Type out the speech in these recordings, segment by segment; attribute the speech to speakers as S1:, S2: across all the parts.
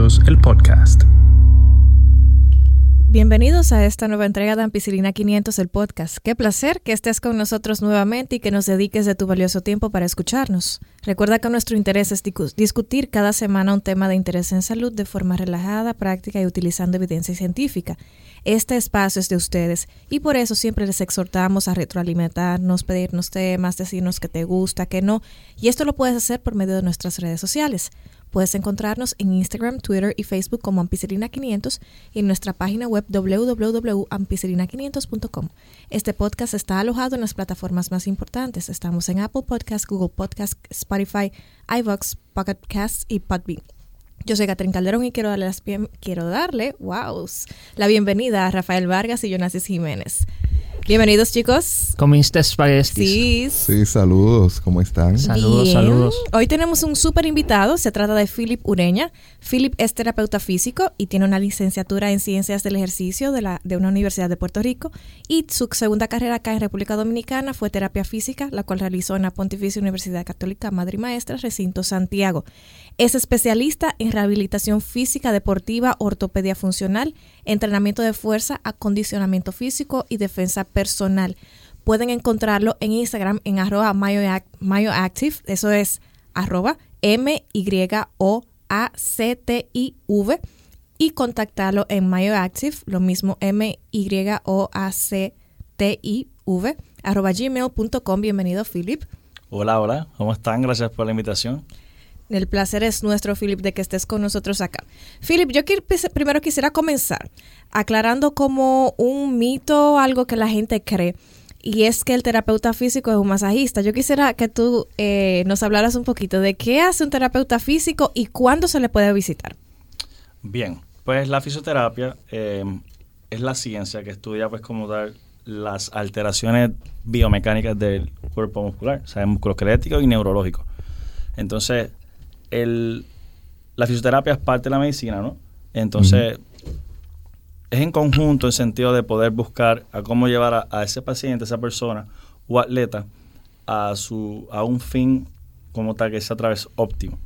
S1: 500, el podcast.
S2: Bienvenidos a esta nueva entrega de Ampicilina 500, el podcast. Qué placer que estés con nosotros nuevamente y que nos dediques de tu valioso tiempo para escucharnos. Recuerda que nuestro interés es discutir cada semana un tema de interés en salud de forma relajada, práctica y utilizando evidencia científica. Este espacio es de ustedes y por eso siempre les exhortamos a retroalimentarnos, pedirnos temas, decirnos que te gusta, que no. Y esto lo puedes hacer por medio de nuestras redes sociales. Puedes encontrarnos en Instagram, Twitter y Facebook como Ampicilina500 y en nuestra página web www.ampicilina500.com. Este podcast está alojado en las plataformas más importantes. Estamos en Apple Podcasts, Google Podcasts, Spotify, iVoox, Pocket Casts y Podbean. Yo soy Catherine Calderón y quiero darle, quiero darle wow, la bienvenida a Rafael Vargas y Jonasis Jiménez. Bienvenidos, chicos.
S3: ¿Comiste espaguetis?
S2: Sí.
S4: Sí, saludos. ¿Cómo están?
S3: Saludos, saludos.
S2: Hoy tenemos un súper invitado. Se trata de Philip Ureña. Philip es terapeuta físico y tiene una licenciatura en Ciencias del Ejercicio de, la, de una universidad de Puerto Rico. Y su segunda carrera acá en República Dominicana fue terapia física, la cual realizó en la Pontificia Universidad Católica Madre y Maestra, Recinto Santiago. Es especialista en rehabilitación física deportiva, ortopedia funcional, entrenamiento de fuerza, acondicionamiento físico y defensa personal. Pueden encontrarlo en Instagram en arroba MyoActive, eso es arroba M-Y-O-A-C-T-I-V y contactarlo en MyoActive, lo mismo M-Y-O-A-C-T-I-V, arroba gmail.com. Bienvenido, Philip.
S3: Hola, hola, ¿cómo están? Gracias por la invitación.
S2: El placer es nuestro, Philip, de que estés con nosotros acá. Philip, yo primero quisiera comenzar aclarando como un mito, algo que la gente cree, y es que el terapeuta físico es un masajista. Yo quisiera que tú eh, nos hablaras un poquito de qué hace un terapeuta físico y cuándo se le puede visitar.
S3: Bien, pues la fisioterapia eh, es la ciencia que estudia pues como dar las alteraciones biomecánicas del cuerpo muscular, o sea, musculoesquelético y neurológico. Entonces, el, la fisioterapia es parte de la medicina, ¿no? Entonces, es en conjunto en sentido de poder buscar a cómo llevar a, ese paciente, a esa persona o atleta a, su, a un fin como tal que sea a través óptimo.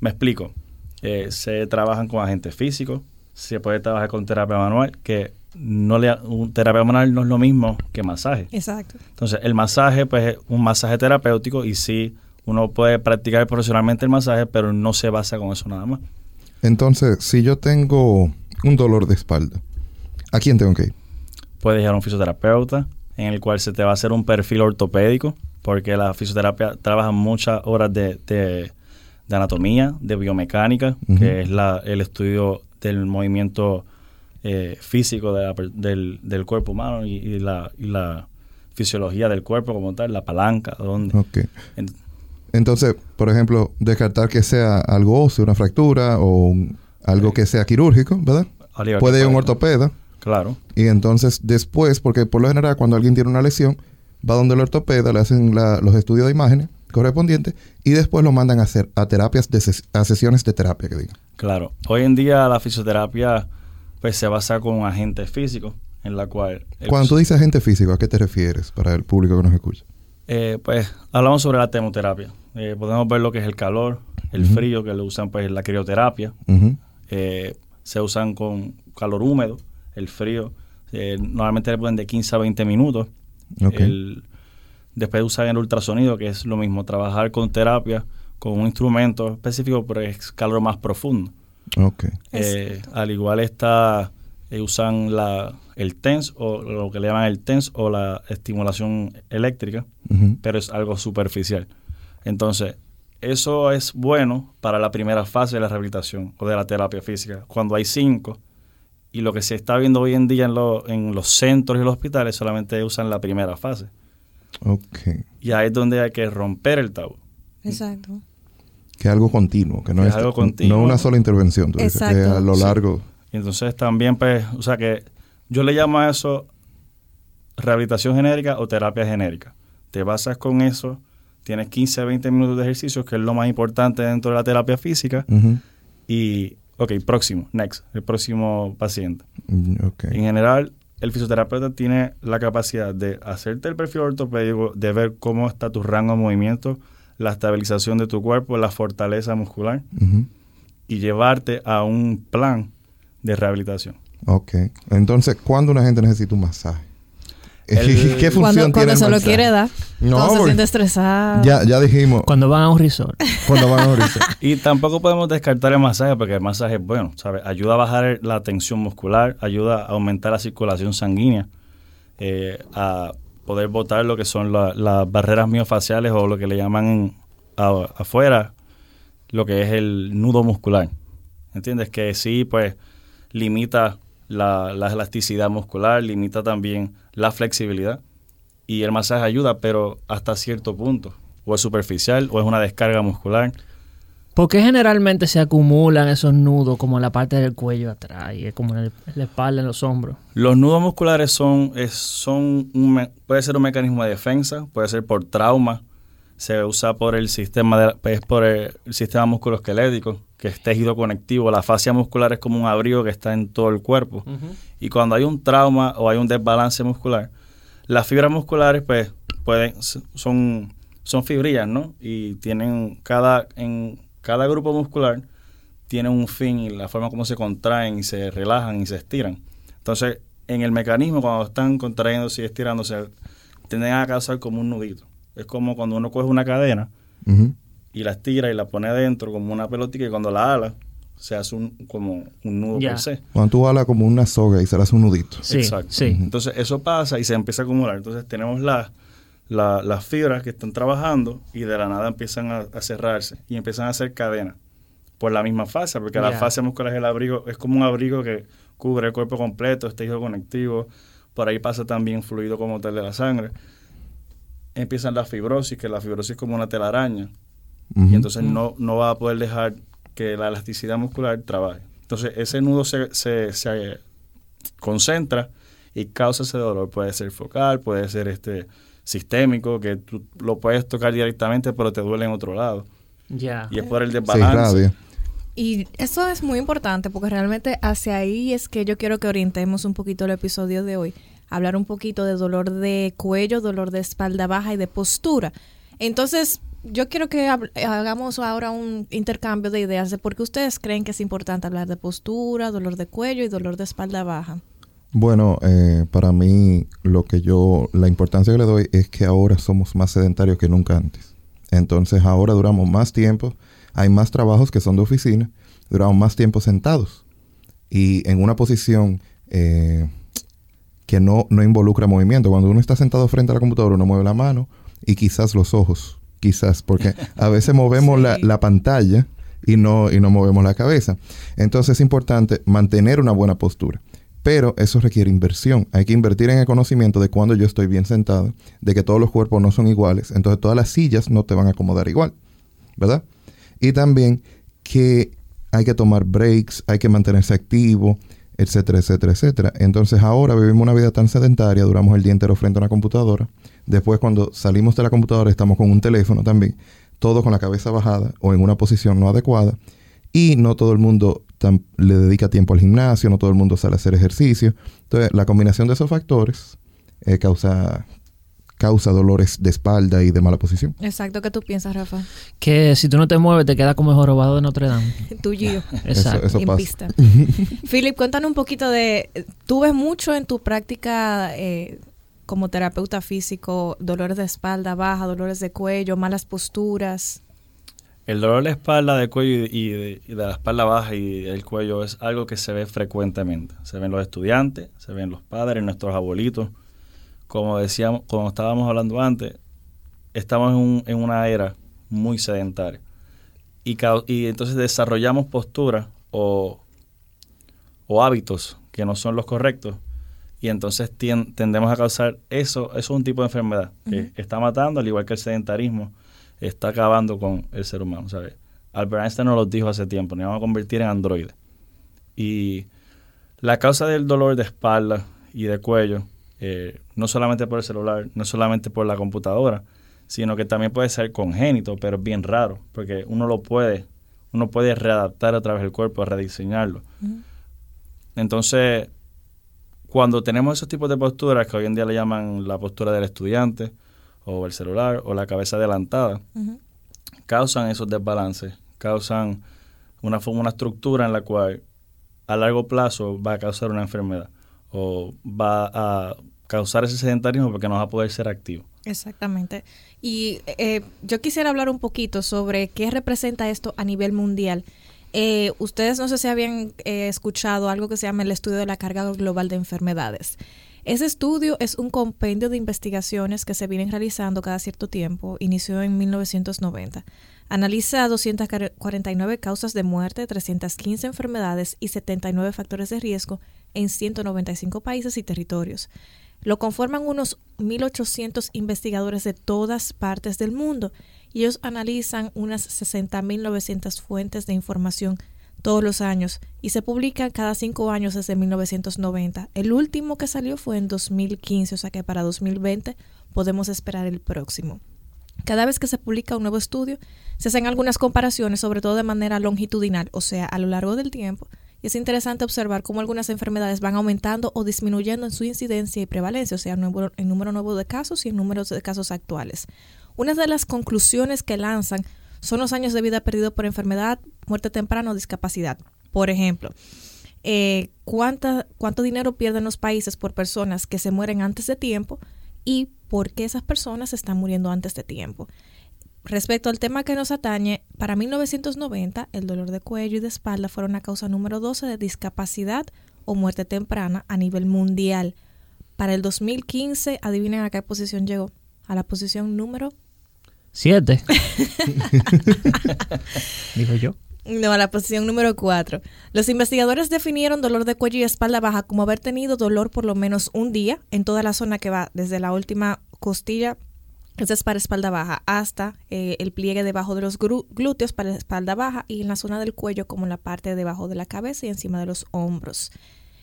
S3: Me explico. Eh, se trabajan con agentes físicos, se puede trabajar con terapia manual, que no le, un terapia manual no es lo mismo que masaje.
S2: Exacto.
S3: Entonces, el masaje, pues, es un masaje terapéutico y sí uno puede practicar profesionalmente el masaje, pero no se basa con eso nada más.
S4: Entonces, si yo tengo un dolor de espalda, ¿a quién tengo que ir?
S3: Puedes ir a un fisioterapeuta en el cual se te va a hacer un perfil ortopédico, porque la fisioterapia trabaja muchas horas de, de, anatomía, de biomecánica, que es la, el estudio del movimiento eh, físico del, del, cuerpo humano y, la, y, la, fisiología del cuerpo como tal, la palanca, dónde.
S4: Okay. Entonces, por ejemplo, descartar que sea algo óseo, una fractura o algo que sea quirúrgico, ¿verdad? Puede ir un ortopeda.
S3: Claro.
S4: Y entonces después, porque por lo general cuando alguien tiene una lesión, va donde el ortopeda, le hacen los estudios de imágenes correspondientes y después lo mandan a hacer a terapias, de a sesiones de terapia, que diga.
S3: Claro. Hoy en día la fisioterapia pues se basa con agentes físicos en la cual...
S4: Cuando tú dices agente físico, ¿a qué te refieres para el público que nos escucha?
S3: Eh, pues hablamos sobre la termoterapia. Eh, podemos ver lo que es el calor, el frío, que lo usan pues la crioterapia. Eh, se usan con calor húmedo, el frío. normalmente le ponen de 15 a 20 minutos. después usan el ultrasonido, que es lo mismo, trabajar con terapia, con un instrumento específico, pero es calor más profundo. al igual está, usan la, el TENS o lo que le llaman el TENS o la estimulación eléctrica, pero es algo superficial. Entonces, eso es bueno para la primera fase de la rehabilitación o de la terapia física, cuando hay cinco. Y lo que se está viendo hoy en día en, en los centros y los hospitales solamente usan la primera fase.
S4: Okay.
S3: Y ahí es donde hay que romper el tabú.
S2: Exacto.
S4: Que es algo continuo, que no es,
S3: algo continuo.
S4: no una sola intervención, tú dices, que a lo largo.
S3: Y entonces también, pues, o sea que yo le llamo a eso rehabilitación genérica o terapia genérica. Te basas con eso tienes 15 a 20 minutos de ejercicio, que es lo más importante dentro de la terapia física. Y, ok, próximo, next, el próximo paciente.
S4: Mm,
S3: en general, el fisioterapeuta tiene la capacidad de hacerte el perfil ortopédico, de ver cómo está tu rango de movimiento, la estabilización de tu cuerpo, la fortaleza muscular. y llevarte a un plan de rehabilitación.
S4: Ok. Entonces, ¿cuándo una gente necesita un masaje?
S3: El-
S4: ¿Qué función
S2: Cuando,
S4: tiene
S2: cuando
S4: el
S2: se lo
S4: masaje?
S2: quiere dar,
S4: No,
S2: cuando se siente estresado.
S4: Ya, ya dijimos
S1: Cuando van a un resort.
S4: cuando van a morirse.
S3: Y tampoco podemos descartar el masaje porque el masaje es bueno, ¿sabes? Ayuda a bajar la tensión muscular, ayuda a aumentar la circulación sanguínea, eh, a poder botar lo que son la- las barreras miofaciales o lo que le llaman a- afuera, lo que es el nudo muscular. ¿Entiendes? Que sí, pues limita la, la elasticidad muscular, limita también la flexibilidad. Y el masaje ayuda, pero hasta cierto punto. O es superficial o es una descarga muscular.
S1: ¿Por qué generalmente se acumulan esos nudos como en la parte del cuello atrás y como en, el- en la espalda, en los hombros?
S3: Los nudos musculares son, es- son un puede ser un mecanismo de defensa, puede ser por trauma, se usa por el sistema de, es por el, el sistema musculoesquelético, que es tejido conectivo. La fascia muscular es como un abrigo que está en todo el cuerpo. Y cuando hay un trauma o hay un desbalance muscular, las fibras musculares pues pueden son son fibrillas, ¿no? Y tienen cada en cada grupo muscular tiene un fin y la forma como se contraen y se relajan y se estiran. Entonces, en el mecanismo cuando están contrayéndose y estirándose tienden a causar como un nudito. Es como cuando uno coge una cadena y la estira y la pone adentro como una pelotita y cuando la ala se hace un, como un nudo
S1: Ya.
S3: per se.
S4: Cuando tú hablas como una soga y se le hace un nudito.
S1: Sí,
S3: Exacto.
S1: sí.
S3: Entonces eso pasa y se empieza a acumular. Entonces tenemos la- la- las fibras que están trabajando y de la nada empiezan a, a cerrarse y empiezan a hacer cadenas por la misma fascia, porque la fascia muscular es el abrigo, es como un abrigo que cubre el cuerpo completo, es tejido conectivo, por ahí pasa también fluido como tal de la sangre. Empiezan la fibrosis, que la fibrosis es como una telaraña,
S4: Ujú.
S3: y entonces no, no va a poder dejar que la elasticidad muscular trabaje. Entonces ese nudo se, se, se concentra y causa ese dolor. Puede ser focal, puede ser este sistémico, que tú lo puedes tocar directamente pero te duele en otro lado.
S1: Ya.
S3: Y es por el desbalance.
S2: Y eso es muy importante porque realmente hacia ahí es que yo quiero que orientemos un poquito el episodio de hoy. Hablar un poquito de dolor de cuello, dolor de espalda baja y de postura. Entonces, yo quiero que hagamos ahora un intercambio de ideas de por qué ustedes creen que es importante hablar de postura, dolor de cuello y dolor de espalda baja.
S4: Bueno, eh, para mí lo que yo, la importancia que le doy es que ahora somos más sedentarios que nunca antes. Entonces ahora duramos más tiempo, hay más trabajos que son de oficina, duramos más tiempo sentados y en una posición eh, que no, no involucra movimiento. Cuando uno está sentado frente a la computadora, uno mueve la mano y quizás los ojos, quizás, porque a veces movemos la, la pantalla y no, y no movemos la cabeza. Entonces es importante mantener una buena postura. Pero eso requiere inversión. Hay que invertir en el conocimiento de cuando yo estoy bien sentado, de que todos los cuerpos no son iguales. Entonces todas las sillas no te van a acomodar igual. ¿Verdad? Y también que hay que tomar breaks, hay que mantenerse activo, etcétera, etcétera, etcétera. Entonces ahora vivimos una vida tan sedentaria, duramos el día entero frente a una computadora. Después cuando salimos de la computadora estamos con un teléfono también, todo con la cabeza bajada o en una posición no adecuada. Y no todo el mundo le dedica tiempo al gimnasio, no todo el mundo sale a hacer ejercicio. Entonces la combinación de esos factores eh, causa, causa dolores de espalda y de mala posición.
S2: Exacto, ¿qué tú piensas, Rafa?
S1: Que si tú no te mueves te quedas como el jorobado de Notre Dame.
S2: Tú, Gio.
S1: Exacto.
S4: Eso
S2: en
S4: pasa.
S2: pista. Philip, cuéntanos un poquito de, tú ves mucho en tu práctica eh, como terapeuta físico, dolores de espalda baja, dolores de cuello, malas posturas.
S3: El dolor de espalda, de cuello y de, y de la espalda baja y del cuello es algo que se ve frecuentemente. Se ven los estudiantes, se ven los padres, nuestros abuelitos. Como decíamos, como estábamos hablando antes, estamos en, un- en una era muy sedentaria. Y, y entonces desarrollamos posturas o, o hábitos que no son los correctos. Y entonces tendemos a causar eso. Eso es un tipo de enfermedad que está matando, al igual que el sedentarismo está acabando con el ser humano, ¿sabes? Albert Einstein nos lo dijo hace tiempo, nos vamos a convertir en androides. Y la causa del dolor de espalda y de cuello, eh, no solamente por el celular, no solamente por la computadora, sino que también puede ser congénito, pero es bien raro, porque uno lo puede, uno puede readaptar a través del cuerpo, rediseñarlo. Entonces, cuando tenemos esos tipos de posturas, que hoy en día le llaman la postura del estudiante, o el celular, o la cabeza adelantada, causan esos desbalances, causan una, forma- una estructura en la cual a largo plazo va a causar una enfermedad o va a causar ese sedentarismo porque no va a poder ser activo.
S2: Exactamente. Y eh, yo quisiera hablar un poquito sobre qué representa esto a nivel mundial. Eh, ustedes no sé si habían eh, escuchado algo que se llama el estudio de la carga global de enfermedades. Ese estudio es un compendio de investigaciones que se vienen realizando cada cierto tiempo. Inició en 1990. Analiza 249 causas de muerte, 315 enfermedades y 79 factores de riesgo en 195 países y territorios. Lo conforman unos 1.800 investigadores de todas partes del mundo y ellos analizan unas 60.900 fuentes de información todos los años y se publican cada cinco años desde 1990. El último que salió fue en 2015, o sea que para 2020 podemos esperar el próximo. Cada vez que se publica un nuevo estudio, se hacen algunas comparaciones, sobre todo de manera longitudinal, o sea, a lo largo del tiempo, y es interesante observar cómo algunas enfermedades van aumentando o disminuyendo en su incidencia y prevalencia, o sea, en número, nuevo de casos y en números de casos actuales. Una de las conclusiones que lanzan son los años de vida perdidos por enfermedad, muerte temprana o discapacidad. Por ejemplo, eh, ¿cuánta, ¿cuánto dinero pierden los países por personas que se mueren antes de tiempo y por qué esas personas están muriendo antes de tiempo? Respecto al tema que nos atañe, para 1990 el dolor de cuello y de espalda fueron la causa número 12 de discapacidad o muerte temprana a nivel mundial. Para el 2015, adivinen a qué posición llegó. A la posición número
S1: Siete. Digo yo.
S2: No, a la posición número 4. Los investigadores definieron dolor de cuello y espalda baja como haber tenido dolor por lo menos un día en toda la zona que va desde la última costilla, esa es para espalda baja, hasta eh, el pliegue debajo de los glúteos para espalda baja y en la zona del cuello como en la parte debajo de la cabeza y encima de los hombros.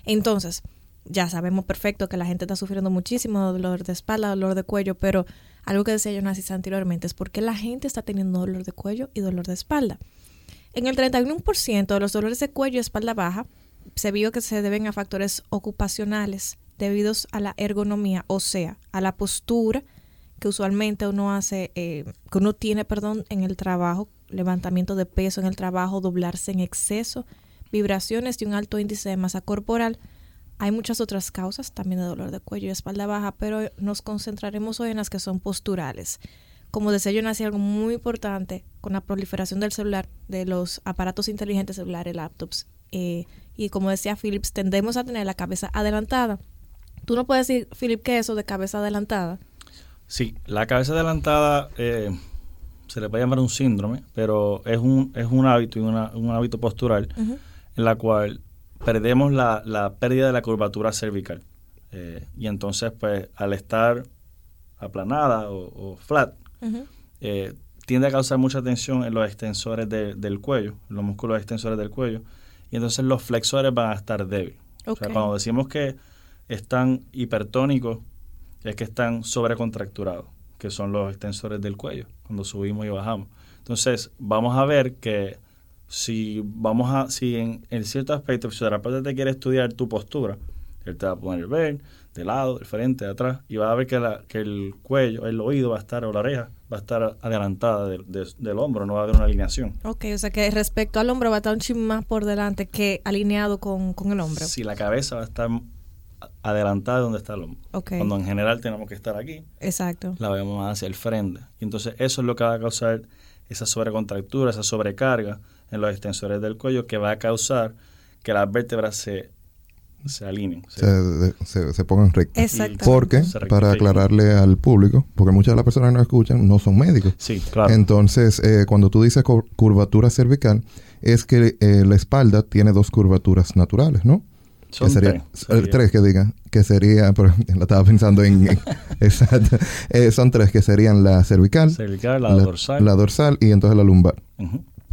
S2: Entonces, ya sabemos perfecto que la gente está sufriendo muchísimo dolor de espalda, dolor de cuello, pero algo que decía Jonas anteriormente es por qué la gente está teniendo dolor de cuello y dolor de espalda. En el 31% de los dolores de cuello y espalda baja se vio que se deben a factores ocupacionales debidos a la ergonomía, o sea, a la postura que usualmente uno hace, eh, que uno tiene, perdón, en el trabajo, levantamiento de peso en el trabajo, doblarse en exceso, vibraciones y un alto índice de masa corporal. Hay muchas otras causas también de dolor de cuello y espalda baja, pero nos concentraremos hoy en las que son posturales como decía yo, nací algo muy importante con la proliferación del celular, de los aparatos inteligentes celulares, laptops. eh, y como decía Philips, tendemos a tener la cabeza adelantada. Tú no puedes decir, Philip, ¿qué es eso de cabeza adelantada?
S3: Sí, la cabeza adelantada eh, se le puede llamar un síndrome, pero es un, es un hábito y una- un hábito postural en la cual perdemos la, la pérdida de la curvatura cervical. Eh, y entonces, pues, al estar aplanada o, o flat, eh, tiende a causar mucha tensión en los extensores de- del cuello, en los músculos extensores del cuello, y entonces los flexores van a estar débiles. O sea, cuando decimos que están hipertónicos, es que están sobrecontracturados, que son los extensores del cuello, cuando subimos y bajamos. Entonces, vamos a ver que si vamos a, si en, en cierto aspecto el fisioterapeuta te quiere estudiar tu postura, él te va a poner ver de lado, de frente, de atrás, y va a ver que, la, que el cuello, el oído va a estar, o la oreja, va a estar adelantada del- de- del hombro, no va a haber una alineación.
S2: Ok, o sea que respecto al hombro va a estar un chin más por delante que alineado con, con el hombro.
S3: Si la cabeza va a estar adelantada de donde está el hombro. Cuando en general tenemos que estar aquí,
S2: exacto.
S3: la vemos más hacia el frente. Y entonces eso es lo que va a causar esa sobrecontractura, esa sobrecarga en los extensores del cuello que va a causar que las vértebras se, se alineen. se-
S4: Se, se- se pongan rectas.
S2: Exacto.
S4: Porque, para aclararle al público, porque muchas de las personas que nos escuchan no son médicos.
S3: Sí, claro.
S4: Entonces, eh, cuando tú dices cur- curvatura cervical, es que eh, la espalda tiene dos curvaturas naturales, ¿no?
S3: Son
S4: que sería,
S3: tres, sería.
S4: tres que diga, que sería, pero la estaba pensando en, en- exacto, Eh, son tres que serían la cervical,
S3: Cervical, la, dorsal.
S4: la dorsal y entonces la lumbar.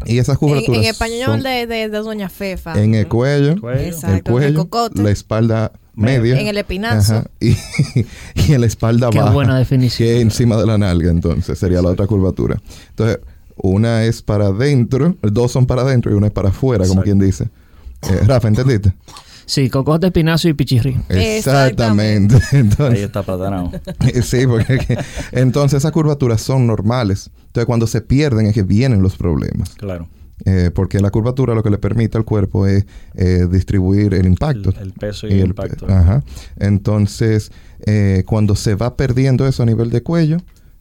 S4: Y esas
S2: En,
S4: curvaturas
S2: en español
S4: son
S2: de, de, de Doña Fefa.
S4: en el cuello,
S3: Cuello.
S2: Exacto.
S4: el cuello,
S2: en el cocote.
S4: la espalda media,
S2: En el espinazo.
S4: ajá, y, y en la espalda
S1: Qué
S4: baja,
S1: buena definición.
S4: que es encima de la nalga, entonces sería la otra curvatura. Entonces, una es para adentro, dos son para adentro y una es para afuera, como quien dice. Eh, Rafa, ¿entendiste?
S1: Sí, cocote, espinazo y pichirri.
S4: Exactamente.
S3: Ahí
S4: Entonces,
S3: está platanado.
S4: sí, porque que- entonces esas curvaturas son normales. Entonces, cuando se pierden es que vienen los problemas.
S3: claro.
S4: Eh, porque la curvatura lo que le permite al cuerpo es eh, distribuir el impacto.
S3: El, el peso y, el, impacto.
S4: Ajá. Entonces, eh, cuando se va perdiendo eso a nivel de cuello,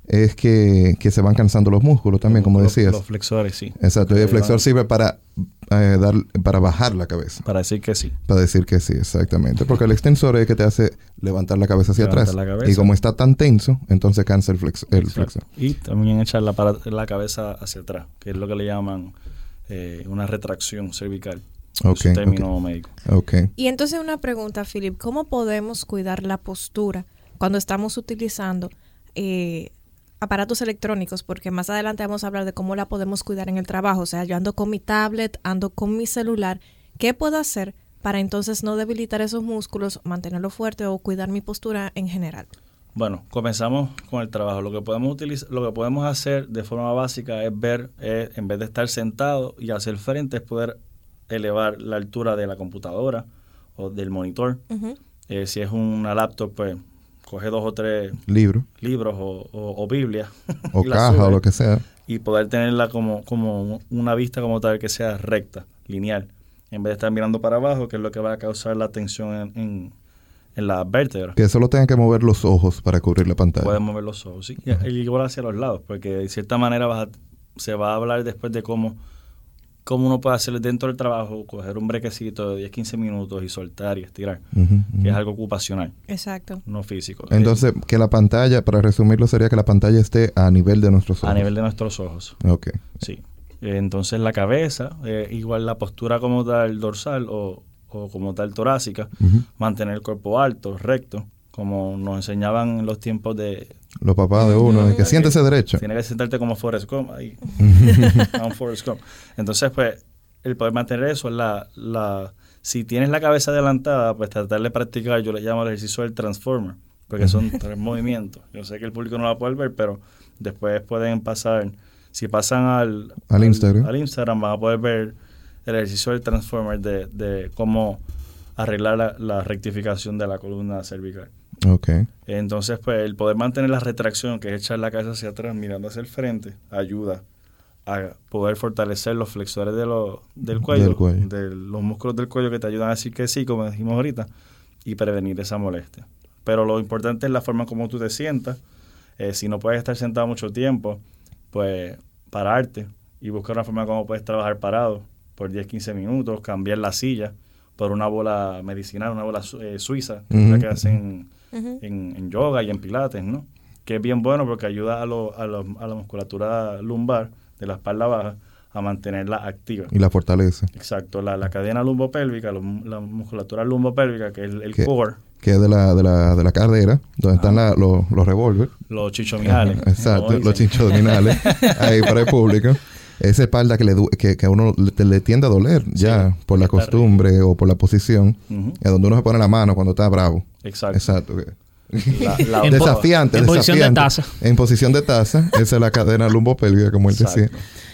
S4: es que, que se van cansando los músculos también, como
S3: los,
S4: decías.
S3: Los flexores, sí.
S4: Exacto. Y el flexor sirve para, eh, dar, para bajar la cabeza.
S3: Para decir que sí.
S4: Para decir que sí, exactamente. Porque el extensor es el que te hace levantar la cabeza hacia
S3: Levantar
S4: atrás.
S3: la cabeza.
S4: Y como está tan tenso, entonces cansa el, flex, el flexor.
S3: Y también echar la, para- la cabeza hacia atrás, que es lo que le llaman eh, una retracción cervical. Es un término médico.
S4: Ok.
S2: Y entonces una pregunta, Philip, ¿cómo podemos cuidar la postura cuando estamos utilizando eh, aparatos electrónicos? Porque más adelante vamos a hablar de cómo la podemos cuidar en el trabajo. O sea, yo ando con mi tablet, ando con mi celular. ¿Qué puedo hacer para entonces no debilitar esos músculos, mantenerlo fuerte o cuidar mi postura en general?
S3: Bueno, comenzamos con el trabajo. Lo que podemos utilizar, lo que podemos hacer de forma básica es ver, eh, en vez de estar sentado y hacia el frente, es poder elevar la altura de la computadora o del monitor. Eh, si es una laptop, pues coge dos o tres
S4: Libro.
S3: libros o, o, o Biblia
S4: O
S3: la
S4: caja o lo que sea.
S3: y poder tenerla como, como una vista como tal que sea recta, lineal, en vez de estar mirando para abajo, que es lo que va a causar la tensión en, en, en las vértebras.
S4: Que solo tengan que mover los ojos para cubrir la pantalla.
S3: Puedes mover los ojos, sí. Y, y igual hacia los lados, porque de cierta manera vas a- se va a hablar después de cómo, cómo uno puede hacer dentro del trabajo, coger un brequecito de 10, 15 minutos y soltar y estirar, que es algo ocupacional,
S2: Exacto.
S3: no físico.
S4: Entonces, que la pantalla, para resumirlo, sería que la pantalla esté a nivel de nuestros
S3: Eh,
S4: ojos.
S3: a nivel de nuestros ojos.
S4: Ok.
S3: Sí. Eh, Entonces la cabeza, eh, igual la postura como tal dorsal o, o como tal torácica, mantener el cuerpo alto, recto, como nos enseñaban en los tiempos de...
S4: Los papás de uno, que siéntese derecho.
S3: Tienes que sentarte como Forrest Gump ahí. Forrest Gump. Entonces, pues, el poder mantener eso es la, la... Si tienes la cabeza adelantada, pues tratar de practicar, yo le llamo el ejercicio del transformer, porque son tres movimientos. Yo sé que el público no va a poder ver, pero después pueden pasar... Si pasan al,
S4: Al Instagram.
S3: al Instagram van a poder ver el ejercicio del transformer de, de cómo arreglar la, la rectificación de la columna cervical.
S4: Ok.
S3: Entonces, pues el poder mantener la retracción, que es echar la cabeza hacia atrás mirando hacia el frente, ayuda a poder fortalecer los flexores de lo- del, cuello,
S4: Del cuello.
S3: de los músculos del cuello que te ayudan a decir que sí, como dijimos ahorita, y prevenir esa molestia. Pero lo importante es la forma como tú te sientas. Eh, si no puedes estar sentado mucho tiempo, pues pararte y buscar una forma como puedes trabajar parado por 10, 15 minutos, cambiar la silla por una bola medicinal, una bola eh, suiza, la
S4: Ujú,
S3: que hacen En, en yoga y en pilates, ¿no? Que es bien bueno porque ayuda a, lo- a, lo- a la musculatura lumbar de la espalda baja a mantenerla activa.
S4: Y la fortaleza.
S3: Exacto, la, la cadena lumbopélvica, lo- la musculatura lumbopélvica, que es el, el
S4: ¿Qué?
S3: core,
S4: Que es de la, de la, de la cadera, donde están la- los, los revólveres.
S3: los chichominales.
S4: Exacto, los
S3: dicen.
S4: chinchodominales. ahí para el público. Esa espalda que, le du- que, que a uno le, le tiende a doler ya por la costumbre o por la posición.
S3: Ujú,
S4: Es donde uno se pone la mano cuando está bravo.
S3: Exacto.
S4: Exacto.
S3: La- la-
S1: En
S4: desafiante,
S1: en posición de taza.
S4: En posición de taza. Esa es la cadena lumbopélvica, como él decía.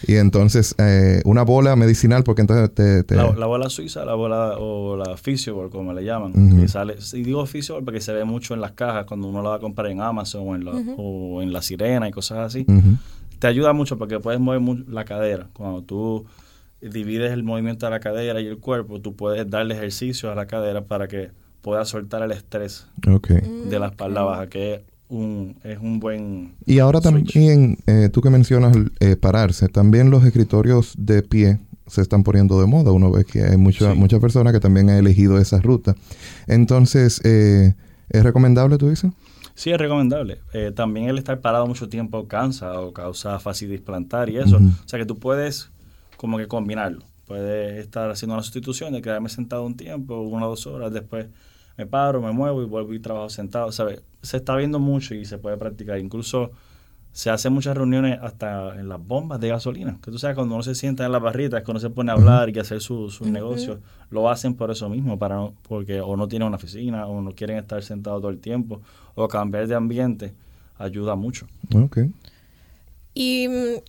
S4: Y entonces, eh, una bola medicinal, porque entonces te... te-
S3: La, la bola suiza, la bola o la physioball, como le llaman.
S4: Ujú.
S3: que sale, y digo physioball porque se ve mucho en las cajas cuando uno la va a comprar en Amazon o en, la, o en la sirena y cosas así.
S4: Ujú.
S3: Te ayuda mucho porque puedes mover la cadera. Cuando tú divides el movimiento de la cadera y el cuerpo, tú puedes darle ejercicio a la cadera para que pueda soltar el estrés de la espalda baja, que es un, es un buen...
S4: Y ahora
S3: Switch.
S4: también, eh, tú que mencionas eh, pararse, también los escritorios de pie se están poniendo de moda. Uno ve que hay mucha-
S3: Sí.
S4: muchas personas que también han elegido esa ruta. Entonces, eh, ¿es recomendable, tú dices?
S3: Sí, es recomendable. Eh, también el estar parado mucho tiempo cansa o causa fascitis plantar y eso. O sea que tú puedes como que combinarlo. Puedes estar haciendo una sustitución de quedarme sentado un tiempo, una o dos horas, después me paro, me muevo y vuelvo y trabajo sentado. ¿sabes? Se está viendo mucho y se puede practicar. Incluso se hacen muchas reuniones hasta en las bombas de gasolina. Que tú sabes, cuando uno se sienta en la barrita, es que uno se pone a hablar y a hacer su- sus negocios. Lo hacen por eso mismo, para no- porque o no tienen una oficina, o no quieren estar sentados todo el tiempo, o cambiar de ambiente ayuda mucho.
S4: Ok.
S2: Y mm,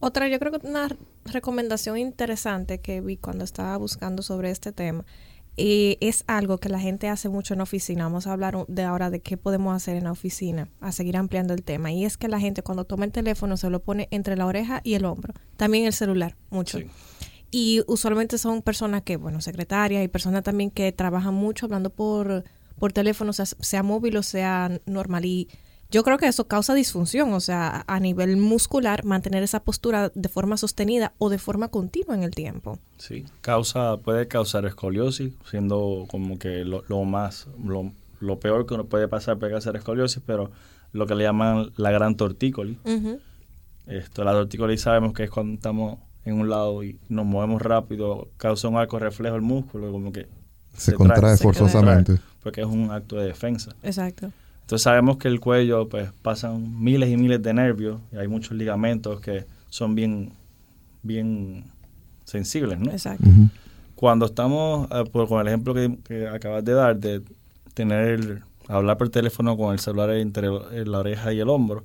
S2: otra, yo creo que una recomendación interesante que vi cuando estaba buscando sobre este tema eh, es algo que la gente hace mucho en la oficina. Vamos a hablar de ahora de qué podemos hacer en la oficina, a seguir ampliando el tema. Y es que la gente cuando toma el teléfono se lo pone entre la oreja y el hombro. También el celular, mucho.
S3: Sí.
S2: Y usualmente son personas que, bueno, secretarias y personas también que trabajan mucho hablando por, por teléfono, sea, sea móvil o sea normal. Y yo creo que eso causa disfunción, o sea, a nivel muscular, mantener esa postura de forma sostenida o de forma continua en el tiempo.
S3: Sí, causa, puede causar escoliosis, siendo como que lo, lo más, lo, lo peor que uno puede pasar puede causar escoliosis, pero lo que le llaman la gran tortícolis.
S2: Ujú.
S3: Esto, la tortícolis sabemos que es cuando estamos en un lado y nos movemos rápido, causa un arco reflejo el músculo, como que
S4: Se,
S3: trae-
S4: contrae
S2: se
S4: forzosamente.
S3: porque es un acto de defensa.
S2: Exacto.
S3: Entonces sabemos que el cuello, pues pasan miles y miles de nervios y hay muchos ligamentos que son bien, bien sensibles, ¿no?
S2: Exacto.
S3: Cuando estamos, eh, por, con el ejemplo que, que acabas de dar, de tener, el- hablar por teléfono con el celular entre la oreja y el hombro,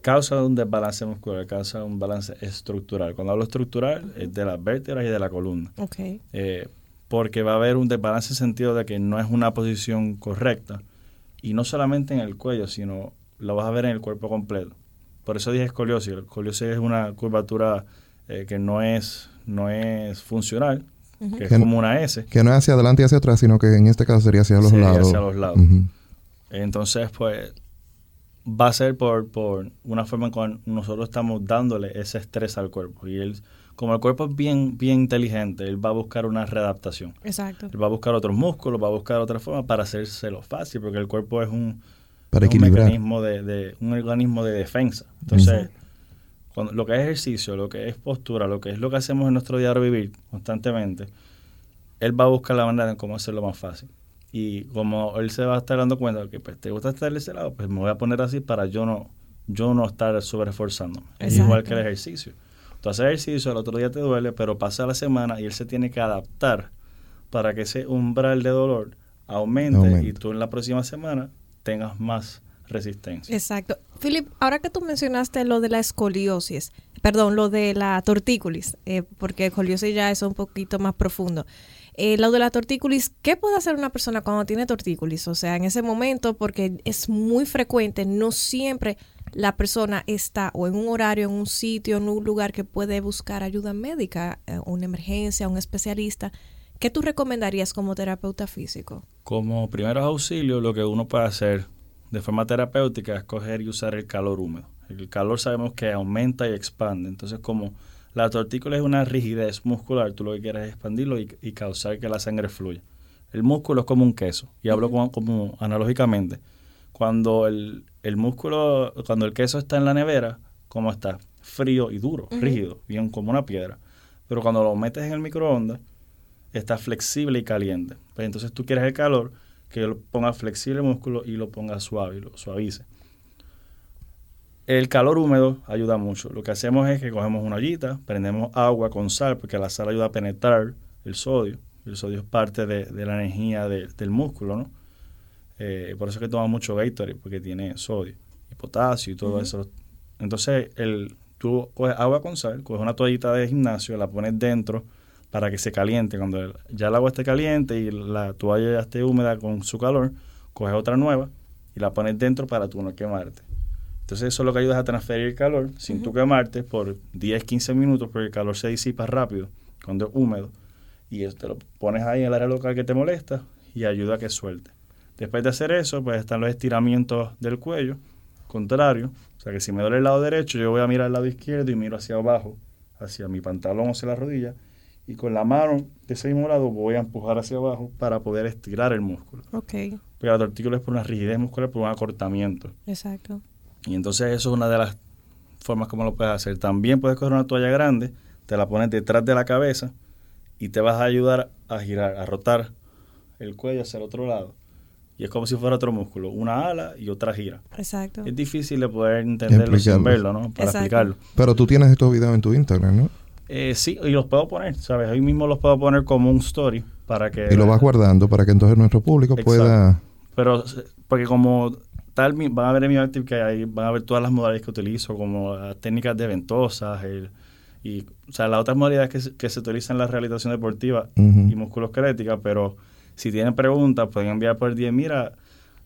S3: causa un desbalance muscular, causa un balance estructural. Cuando hablo estructural, es de las vértebras y de la columna.
S2: Ok.
S3: Eh, porque va a haber un desbalance en el sentido de que no es una posición correcta. Y no solamente en el cuello, sino lo vas a ver en el cuerpo completo. Por eso dije escoliosis. La escoliosis es una curvatura eh, que no es, no es funcional, que es
S4: Que-
S3: como una S.
S4: Que no es hacia adelante y hacia atrás, sino que en este caso sería hacia los
S3: Sería
S4: lados.
S3: hacia los lados. Entonces, pues, va a ser por, por una forma en cual nosotros estamos dándole ese estrés al cuerpo. Y él, como el cuerpo es bien, bien inteligente, él va a buscar una readaptación.
S2: Exacto.
S3: Él va a buscar otros músculos, va a buscar otra forma para hacérselo fácil, porque el cuerpo es un,
S4: Para
S3: es un mecanismo de, de- un organismo de defensa. Entonces, cuando, lo que es ejercicio, lo que es postura, lo que es lo que hacemos en nuestro diario vivir constantemente, él va a buscar la manera de cómo hacerlo más fácil. Y como él se va a estar dando cuenta de que pues, te gusta estar de ese lado, pues me voy a poner así para yo no, yo no estar sobreesforzándome. Igual que el ejercicio. Tú haces ejercicio, el otro día te duele, pero pasa la semana y él se tiene que adaptar para que ese umbral de dolor aumente,
S4: Aumente.
S3: y tú en la próxima semana tengas más resistencia.
S2: Exacto. Philip, ahora que tú mencionaste lo de la escoliosis, perdón, lo de la tortícolis, eh, porque escoliosis ya es un poquito más profundo. Eh, lo de la tortícolis, ¿qué puede hacer una persona cuando tiene tortícolis? O sea, en ese momento, porque es muy frecuente, no siempre la persona está o en un horario, en un sitio, en un lugar que puede buscar ayuda médica, eh, una emergencia, un especialista. ¿Qué tú recomendarías como terapeuta físico?
S3: Como primeros auxilios, lo que uno puede hacer de forma terapéutica es coger y usar el calor húmedo. El calor sabemos que aumenta y expande. Entonces, como la tortícola es una rigidez muscular, tú lo que quieres es expandirlo y, y causar que la sangre fluya. El músculo es como un queso. Y hablo como, como analógicamente. Cuando el, el músculo, cuando el queso está en la nevera, ¿cómo está? Frío y duro, rígido, bien como una piedra. Pero cuando lo metes en el microondas, está flexible y caliente. Pues entonces tú quieres el calor que lo ponga flexible el músculo y lo ponga suave, y lo suavice. El calor húmedo ayuda mucho. Lo que hacemos es que cogemos una ollita, prendemos agua con sal, porque la sal ayuda a penetrar el sodio. El sodio es parte de, de la energía de- del músculo, ¿no? Eh, por eso es que toma mucho Gatorade, porque tiene sodio y potasio y todo eso. Entonces, el, tú coges agua con sal, coges una toallita de gimnasio, la pones dentro para que se caliente. Cuando el- ya el agua esté caliente y la toalla ya esté húmeda con su calor, coges otra nueva y la pones dentro para tú no quemarte. Entonces eso lo que ayuda es a transferir el calor sin tú
S2: Ujú.
S3: quemarte por 10, 15 minutos porque el calor se disipa rápido cuando es húmedo. Y te lo pones ahí en el área local que te molesta y ayuda a que suelte. Después de hacer eso, pues están los estiramientos del cuello, contrario. O sea que si me duele el lado derecho, yo voy a mirar al lado izquierdo y miro hacia abajo, hacia mi pantalón o hacia la rodilla. Y con la mano de ese mismo lado voy a empujar hacia abajo para poder estirar el músculo.
S2: Ok,
S3: Porque la tortícola es por una rigidez muscular, por un acortamiento.
S2: exacto.
S3: Y entonces eso es una de las formas como lo puedes hacer. También puedes coger una toalla grande, te la pones detrás de la cabeza y te vas a ayudar a girar, a rotar el cuello hacia el otro lado. Y es como si fuera otro músculo, una ala y otra gira.
S2: Exacto.
S3: Es difícil de poder entenderlo sin verlo, ¿no? Para
S2: Exacto.
S3: explicarlo.
S4: Pero tú tienes estos videos en tu Instagram, ¿no?
S3: Eh, sí, y los puedo poner, ¿sabes? Hoy mismo los puedo poner como un story para que...
S4: Y lo vas guardando para que entonces nuestro público
S3: Exacto.
S4: pueda...
S3: Pero, porque como tal, mi- van a ver en mi active que ahí van a ver todas las modalidades que utilizo, como las técnicas de ventosas, el, y, o sea, las otras modalidades que, se- que se utilizan en la rehabilitación deportiva
S4: Ujú.
S3: y musculoesquelética, pero si tienen preguntas, pueden enviar por el día, mira,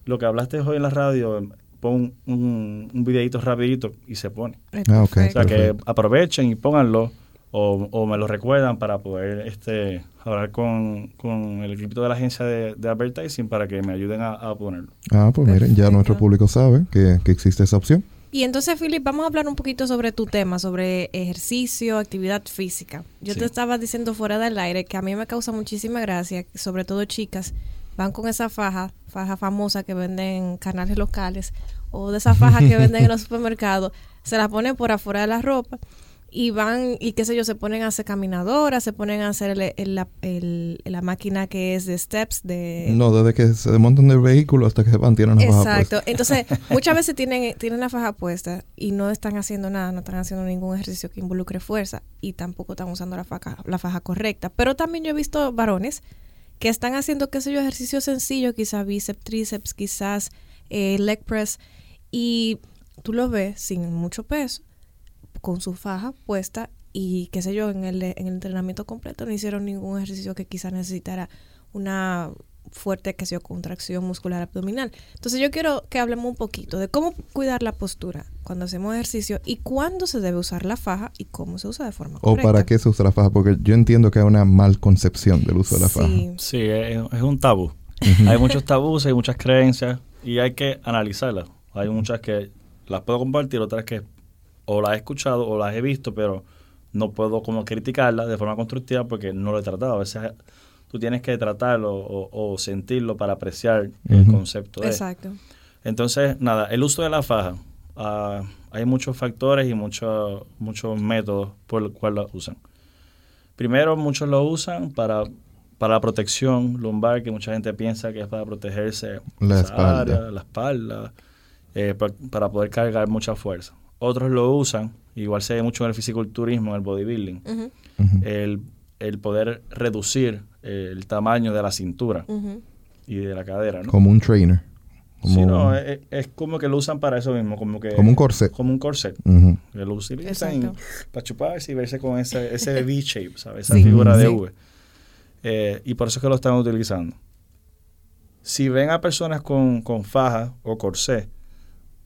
S3: lo que hablaste hoy en la radio, pon un, un videito rapidito y se pone.
S4: Ah, ok.
S3: O sea, que aprovechen y pónganlo o, o me lo recuerdan para poder este hablar con, con el equipo de la agencia de, de advertising para que me ayuden a, a ponerlo.
S4: Ah, pues miren, ya nuestro público sabe que, que existe esa opción.
S2: Y entonces, Philip, vamos a hablar un poquito sobre tu tema, sobre ejercicio, actividad física. Yo
S3: Sí.
S2: te estaba diciendo fuera del aire que a mí me causa muchísima gracia, sobre todo chicas, van con esa faja, faja famosa que venden en canales locales, o de esa faja que venden en los supermercados, se la ponen por afuera de la ropa y van, y qué sé yo, se ponen a hacer caminadoras, se ponen a hacer el- el- la, el- la máquina que es de steps, de...
S4: No, desde que se desmontan del vehículo hasta que se van, tienen una baja
S2: Exacto. Entonces, muchas veces tienen, tienen la faja puesta y no están haciendo nada, no están haciendo ningún ejercicio que involucre fuerza y tampoco están usando la faja, la faja correcta. Pero también yo he visto varones que están haciendo, qué sé yo, ejercicios sencillos, quizás bíceps, tríceps, quizás eh, leg press, y tú los ves sin mucho peso, con su faja puesta y qué sé yo, en el, en el entrenamiento completo no hicieron ningún ejercicio que quizás necesitara una fuerte, que yo, contracción muscular abdominal. Entonces yo quiero que hablemos un poquito de cómo cuidar la postura cuando hacemos ejercicio y cuándo se debe usar la faja y cómo se usa de forma
S4: O
S2: correcta.
S4: para qué se usa la faja, porque yo entiendo que hay una mal concepción del uso de la faja.
S2: Sí.
S3: Es un tabú. hay muchos tabús, hay muchas creencias y hay que analizarlas. Hay muchas que las puedo compartir, otras que o las he escuchado o las he visto, pero no puedo como criticarlas de forma constructiva porque no lo he tratado. A veces tú tienes que tratarlo o, o sentirlo para apreciar el concepto de.
S2: Exacto.
S3: Entonces, nada, el uso de la faja. ah, hay muchos factores y muchos muchos métodos por los cuales la usan. Primero, muchos lo usan para, para la protección lumbar, que mucha gente piensa que es para protegerse
S4: La espalda.
S3: área, la espalda, eh, pa- para poder cargar mucha fuerza. Otros lo usan, igual se ve mucho en el fisiculturismo, en el bodybuilding, el, el poder reducir eh, el tamaño de la cintura y de la cadera, ¿no?
S4: Como un trainer. Como,
S3: Sí, no, es, es como que lo usan para eso mismo, como que...
S4: como un corset.
S3: Como un corset. Que lo utilizan para chuparse y verse con ese, ese V-shape, ¿sabes? Esa
S2: Sí,
S3: figura de
S2: sí.
S3: V. Eh, y por eso es que lo están utilizando. Si ven a personas con, con faja o corsé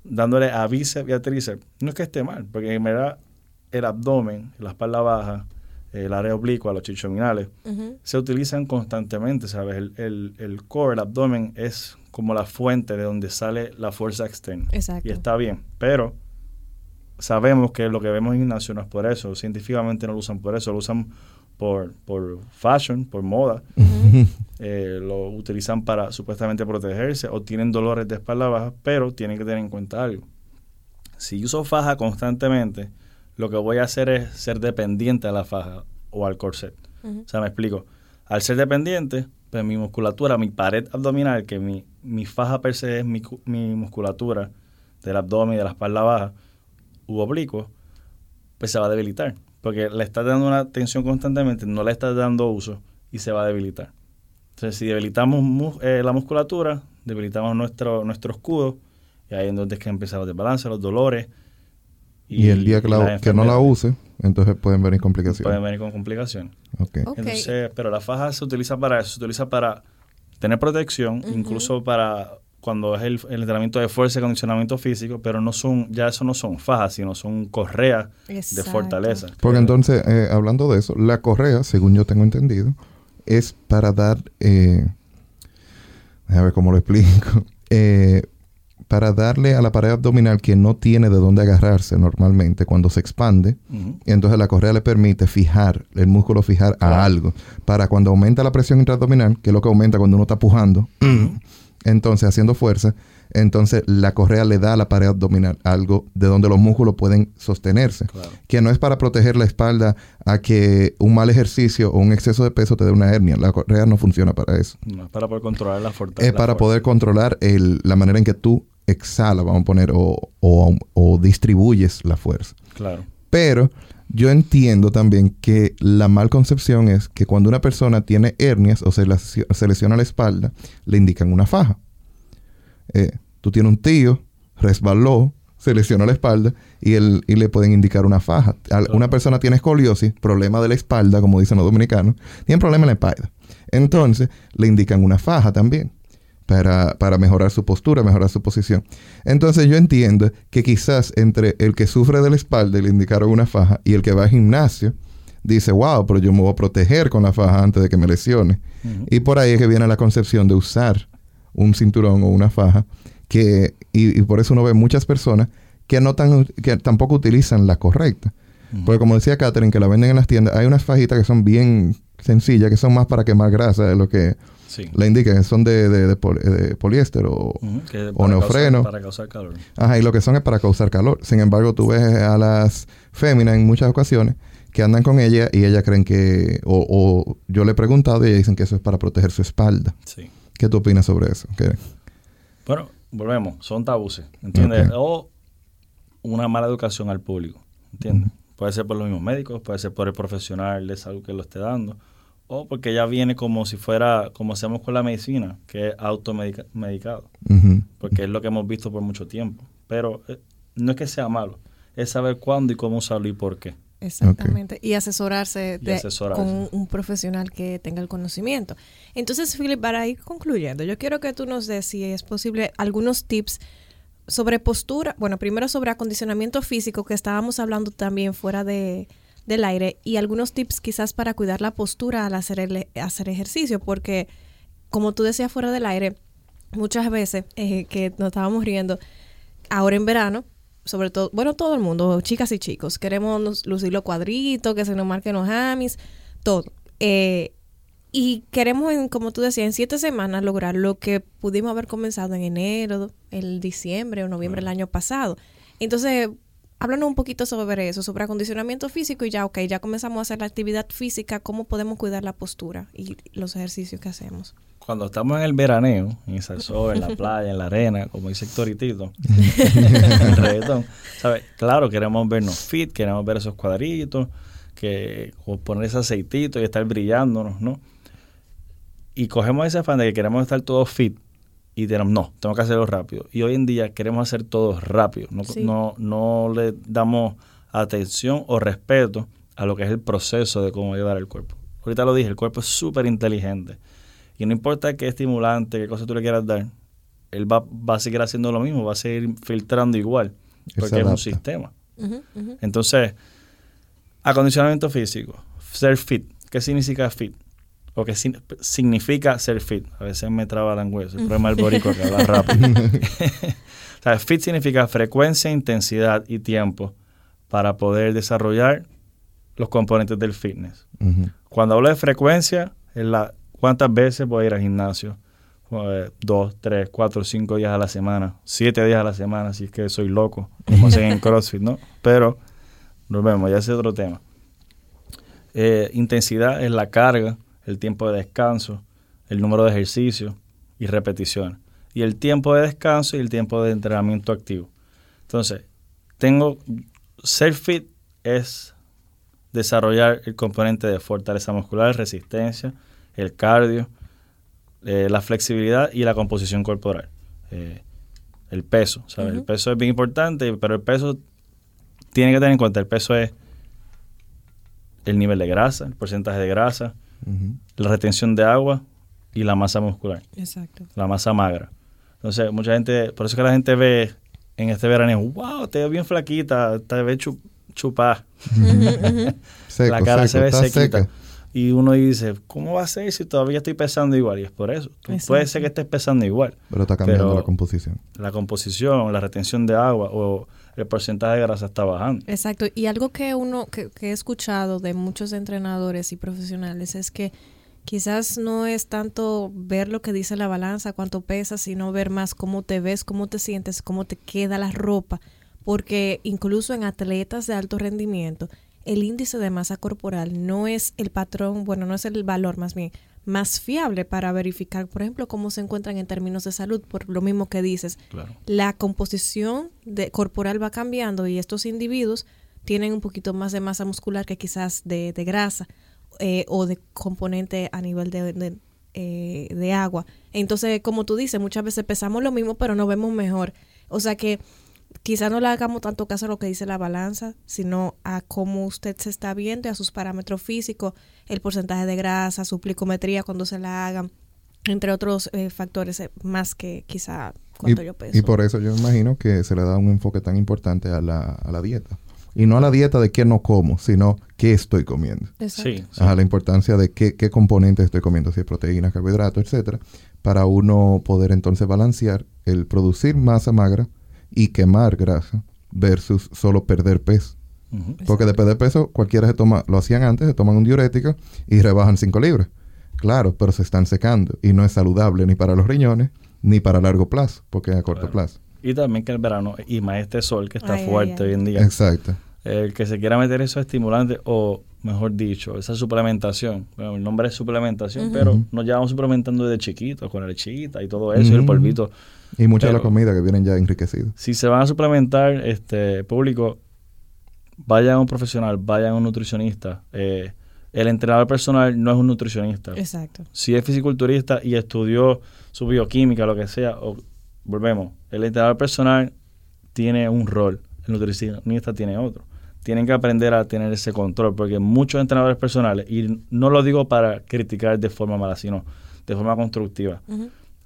S3: dándole a bíceps y a tríceps, no es que esté mal, porque en verdad el abdomen, la espalda baja, el área oblicua, los chichominales, se utilizan constantemente, ¿sabes? El, el, el core, el abdomen, es como la fuente de donde sale la fuerza externa.
S2: Exacto.
S3: Y está bien, pero sabemos que lo que vemos en gimnasio no es por eso, científicamente no lo usan por eso, lo usan por, por fashion, por moda, eh, lo utilizan para supuestamente protegerse o tienen dolores de espalda baja, pero tienen que tener en cuenta algo. Si uso faja constantemente, lo que voy a hacer es ser dependiente a la faja o al corset.
S2: Ujú.
S3: O sea, me explico. Al ser dependiente, pues mi musculatura, mi pared abdominal, que mi, mi faja per se es mi, mi musculatura del abdomen de la espalda baja u oblicuo, pues se va a debilitar. Porque le estás dando una tensión constantemente, no le estás dando uso y se va a debilitar. Entonces, si debilitamos eh, la musculatura, debilitamos nuestro, nuestro escudo, y ahí es donde es que empiezan los desbalances, los dolores.
S4: Y, el día que, la-
S3: las
S4: que no la use, entonces pueden venir complicaciones.
S3: Pueden venir con complicaciones.
S4: Ok.
S2: Ok.
S3: Entonces, pero la faja se utiliza para eso, se utiliza para tener protección, incluso para cuando es el, el entrenamiento de fuerza y condicionamiento físico, pero no son, ya eso no son fajas, sino son correas de fortaleza.
S4: Porque
S3: Que-
S4: entonces, eh, hablando de eso, la correa, según yo tengo entendido, es para dar, eh, a ver cómo lo explico, Eh, para darle a la pared abdominal que no tiene de dónde agarrarse normalmente cuando se expande, y entonces la correa le permite fijar, el músculo fijar a algo, para cuando aumenta la presión intraabdominal, que es lo que aumenta cuando uno está pujando, entonces haciendo fuerza, entonces la correa le da a la pared abdominal algo de donde los músculos pueden sostenerse
S3: Claro.
S4: que no es para proteger la espalda a que un mal ejercicio o un exceso de peso te dé una hernia. La correa no funciona para eso.
S3: No, es para poder controlar la fortaleza.
S4: Es para poder controlar el- la manera en que tú exhalas, vamos a poner, o, o- o distribuyes la fuerza.
S3: Claro.
S4: Pero yo entiendo también que la mal concepción es que cuando una persona tiene hernias o se, lesi- se lesiona la espalda, le indican una faja. Eh, tú tienes un tío, resbaló, se lesionó la espalda y, el, y le pueden indicar una faja. Al-. Una persona tiene escoliosis, problema de la espalda, como dicen los dominicanos, tiene problema en la espalda. Entonces le indican una faja también. Para, para mejorar su postura, mejorar su posición. Entonces yo entiendo que quizás entre el que sufre de la espalda y le indicaron una faja y el que va al gimnasio, dice, wow, pero yo me voy a proteger con la faja antes de que me lesione. Y por ahí es que viene la concepción de usar un cinturón o una faja, que, y, por eso uno ve muchas personas que, no tan, que tampoco utilizan la correcta. Porque como decía Catherine, que la venden en las tiendas, hay unas fajitas que son bien sencillas, que son más para quemar grasa, de lo que la indican, son de, de, poliéster o, neofreno.
S3: para causar calor.
S4: Ajá, y lo que son es para causar calor. Sin embargo, tú ves a las féminas en muchas ocasiones que andan con ella y ellas creen que, o, yo le he preguntado y ellas dicen que eso es para proteger su espalda. Sí. ¿Qué tú opinas sobre eso?
S3: Bueno, volvemos, son tabuses, ¿entiendes? O una mala educación al público, ¿entiendes? Puede ser por los mismos médicos, puede ser por el profesional de salud que lo esté dando, o porque ya viene como si fuera, como hacemos con la medicina, que es automedicado, porque es lo que hemos visto por mucho tiempo. Pero eh, no es que sea malo, es saber cuándo y cómo usarlo y por qué.
S2: Exactamente. Y, asesorarse con un, profesional que tenga el conocimiento. Entonces, Philip, para ir concluyendo, yo quiero que tú nos des, si es posible, algunos tips sobre postura. Bueno, primero sobre acondicionamiento físico, que estábamos hablando también fuera de, del aire, y algunos tips quizás para cuidar la postura al hacer, el, hacer ejercicio, porque como tú decías fuera del aire, muchas veces eh, que nos estábamos riendo, ahora en verano, sobre todo, bueno, todo el mundo, chicas y chicos, queremos lucir los cuadritos, que se nos marquen los amis, todo. Eh, y queremos, como tú decías, en siete semanas lograr lo que pudimos haber comenzado en enero, el diciembre o noviembre del año pasado. Entonces, háblanos un poquito sobre eso, sobre acondicionamiento físico y ya, ok, ya comenzamos a hacer la actividad física, cómo podemos cuidar la postura y los ejercicios que hacemos
S3: cuando estamos en el veraneo, en el sol, en la playa, en la arena, como dice Toritito, el reggaetón, ¿sabes? Claro, queremos vernos fit, queremos ver esos cuadritos, que poner ese aceitito y estar brillándonos, ¿no? Y cogemos ese afán de que queremos estar todos fit y tenemos, no, tengo que hacerlo rápido. Y hoy en día queremos hacer todo rápido, no, no, no le damos atención o respeto a lo que es el proceso de cómo llevar el cuerpo. Ahorita lo dije, el cuerpo es súper inteligente y no importa qué estimulante, qué cosa tú le quieras dar, él va, va a seguir haciendo lo mismo, va a seguir filtrando igual, porque es un sistema. Entonces, acondicionamiento físico, ser fit. ¿Qué significa fit? O qué significa ser fit. A veces me traba la hueso, el problema del borico que habla rápido. o sea, fit significa frecuencia, intensidad y tiempo para poder desarrollar los componentes del fitness. Cuando hablo de frecuencia, es la ¿Cuántas veces voy a ir al gimnasio? dos, tres, cuatro, cinco días a la semana, siete días a la semana, así que soy loco, como hacen en CrossFit, ¿no? Pero, nos vemos, ya es otro tema. Eh, intensidad es la carga, el tiempo de descanso, el número de ejercicios y repeticiones. Y el tiempo de descanso y el tiempo de entrenamiento activo. Entonces, tengo, ser fit es desarrollar el componente de fortaleza muscular, resistencia, el cardio, eh, la flexibilidad y la composición corporal. Eh, el peso, ¿sabes? El peso es bien importante, pero el peso tiene que tener en cuenta, el peso es el nivel de grasa, el porcentaje de grasa, la retención de agua y la masa muscular.
S2: Exacto.
S3: La masa magra. Entonces, mucha gente, por eso que la gente ve en este verano, wow, te veo bien flaquita, te ves chupada. la cara se ve sequita. Y uno dice, ¿cómo va a ser si todavía estoy pesando igual? Y es por eso. puede ser que estés pesando igual.
S4: Pero está cambiando la composición.
S3: La composición, la retención de agua o el porcentaje de grasa está bajando.
S2: Exacto. Y algo que uno que, que he escuchado de muchos entrenadores y profesionales es que quizás no es tanto ver lo que dice la balanza, cuánto pesas, sino ver más cómo te ves, cómo te sientes, cómo te queda la ropa. Porque incluso en atletas de alto rendimiento, el índice de masa corporal no es el patrón, bueno, no es el valor más bien más fiable para verificar, por ejemplo, cómo se encuentran en términos de salud, por lo mismo que dices. La composición de, corporal va cambiando y estos individuos tienen un poquito más de masa muscular que quizás de, grasa eh, o de componente a nivel de, eh, de agua. Entonces, como tú dices, muchas veces pesamos lo mismo, pero no vemos mejor. O sea que quizá no le hagamos tanto caso a lo que dice la balanza, sino a cómo usted se está viendo y a sus parámetros físicos, el porcentaje de grasa, su plicometría cuando se la hagan. Entre otros eh, factores eh, más que quizá cuánto
S4: y,
S2: yo peso.
S4: y por eso yo imagino que se le da un enfoque tan importante a la, a la dieta. Y no a la dieta de qué no como, sino qué estoy comiendo.
S2: Exacto.
S3: Sí, sí.
S4: Ajá, la importancia de qué, qué componentes estoy comiendo, si es proteína, carbohidratos, etcétera, para uno poder entonces balancear el producir masa magra y quemar grasa versus solo perder peso.
S3: Ujú.
S4: Porque de perder peso, cualquiera se toma, lo hacían antes, se toman un diurético y rebajan 5 libras. Claro, pero se están secando y no es saludable ni para los riñones ni para largo plazo, porque es a corto
S3: Claro.
S4: plazo.
S3: Y también que el verano, y más este sol que está
S2: Ay, ay,
S3: fuerte
S2: ay.
S3: hoy en día,
S4: Exacto.
S3: el que se quiera meter esos estimulantes, o mejor dicho, esa suplementación. Bueno, el nombre es suplementación, pero nos llevamos suplementando desde chiquitos, con la lechita y todo eso, y el polvito.
S4: Y muchas de las comidas que vienen ya enriquecidas.
S3: Si se van a suplementar, este público, vayan a un profesional, vayan a un nutricionista. Eh, el entrenador personal no es un nutricionista.
S2: Exacto.
S3: si es fisiculturista y estudió su bioquímica, lo que sea, o, volvemos, el entrenador personal tiene un rol, el nutricionista tiene otro. Tienen que aprender a tener ese control, porque muchos entrenadores personales, y no lo digo para criticar de forma mala, sino de forma constructiva,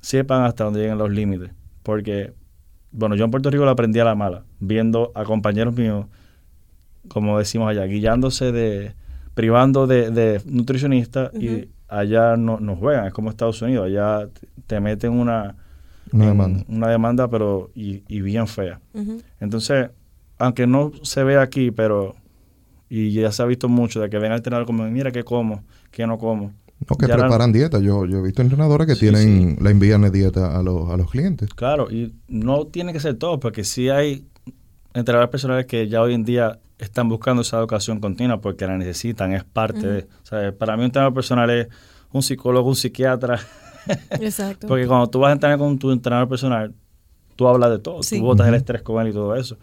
S3: sepan hasta dónde llegan los límites. Porque, bueno, yo en Puerto Rico lo aprendí a la mala, viendo a compañeros míos, como decimos allá, guiándose de, privando de, de nutricionistas y allá no, no juegan, es como Estados Unidos, allá te- te meten una,
S4: Una
S3: en-
S4: demanda.
S3: una demanda, pero y, y bien fea. Entonces, aunque no se ve aquí, pero, y ya se ha visto mucho, de que ven al entrenador como, mira qué como, qué no como.
S4: No, que
S3: Ya la-
S4: preparan dieta. Yo, yo he visto entrenadores que
S3: Sí,
S4: tienen, le envían de dieta a, los a los clientes.
S3: Claro, y no tiene que ser todo, porque sí hay entrenadores personales que ya hoy en día están buscando esa educación continua porque la necesitan, es parte de... O sea, para mí un entrenador personal es un psicólogo, un psiquiatra,
S2: Exacto.
S3: porque cuando tú vas a entrenar con tu entrenador personal, tú hablas de todo,
S2: Sí.
S3: tú botas el estrés con él y todo eso.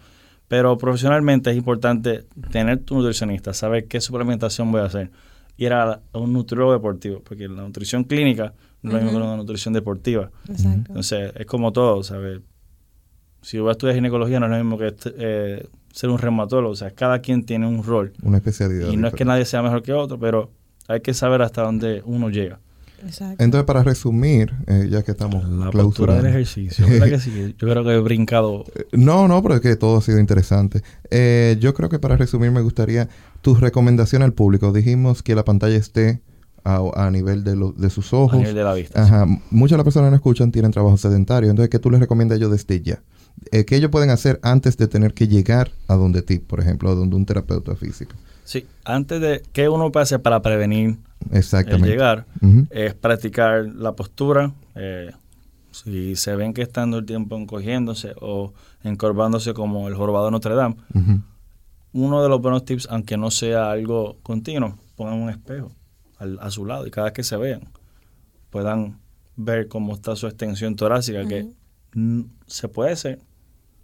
S3: Pero profesionalmente es importante tener tu nutricionista, saber qué suplementación voy a hacer. Ir a, a un nutriólogo deportivo, porque la nutrición clínica no es lo mismo que la nutrición deportiva.
S2: Exacto.
S3: Entonces, es como todo, ¿sabes? Si voy a estudiar ginecología no es lo mismo que eh, ser un reumatólogo. O sea, cada quien tiene un rol.
S4: Una especialidad.
S3: Y no es que nadie sea mejor que otro, pero hay que saber hasta dónde uno llega.
S2: Exacto.
S4: Entonces, para resumir, eh, ya que estamos
S3: La postura
S4: clausurando.
S3: del ejercicio. ¿Verdad que sí? Yo creo que he brincado.
S4: Eh, No, no, pero es que todo ha sido interesante. Eh, yo creo que para resumir me gustaría tu recomendación al público. Dijimos que la pantalla esté a, a nivel de, lo- de sus
S3: A
S4: ojos.
S3: nivel de la vista.
S4: Ajá. Muchas de las personas que no escuchan tienen trabajo sedentario. Entonces, ¿qué tú les recomiendas a ellos desde ya? Eh, ¿Qué ellos pueden hacer antes de tener que llegar a donde ti, por ejemplo, a donde un terapeuta físico?
S3: Sí, antes de que uno puede hacer para prevenir el
S4: Exactamente.
S3: llegar,
S4: Ujú.
S3: es practicar la postura. eh, si se ven que están todo el tiempo encogiéndose o encorvándose como el jorobado de Notre Dame, uno de los buenos tips, aunque no sea algo continuo, pongan un espejo al- a su lado y cada vez que se vean puedan ver cómo está su extensión torácica, que se puede hacer,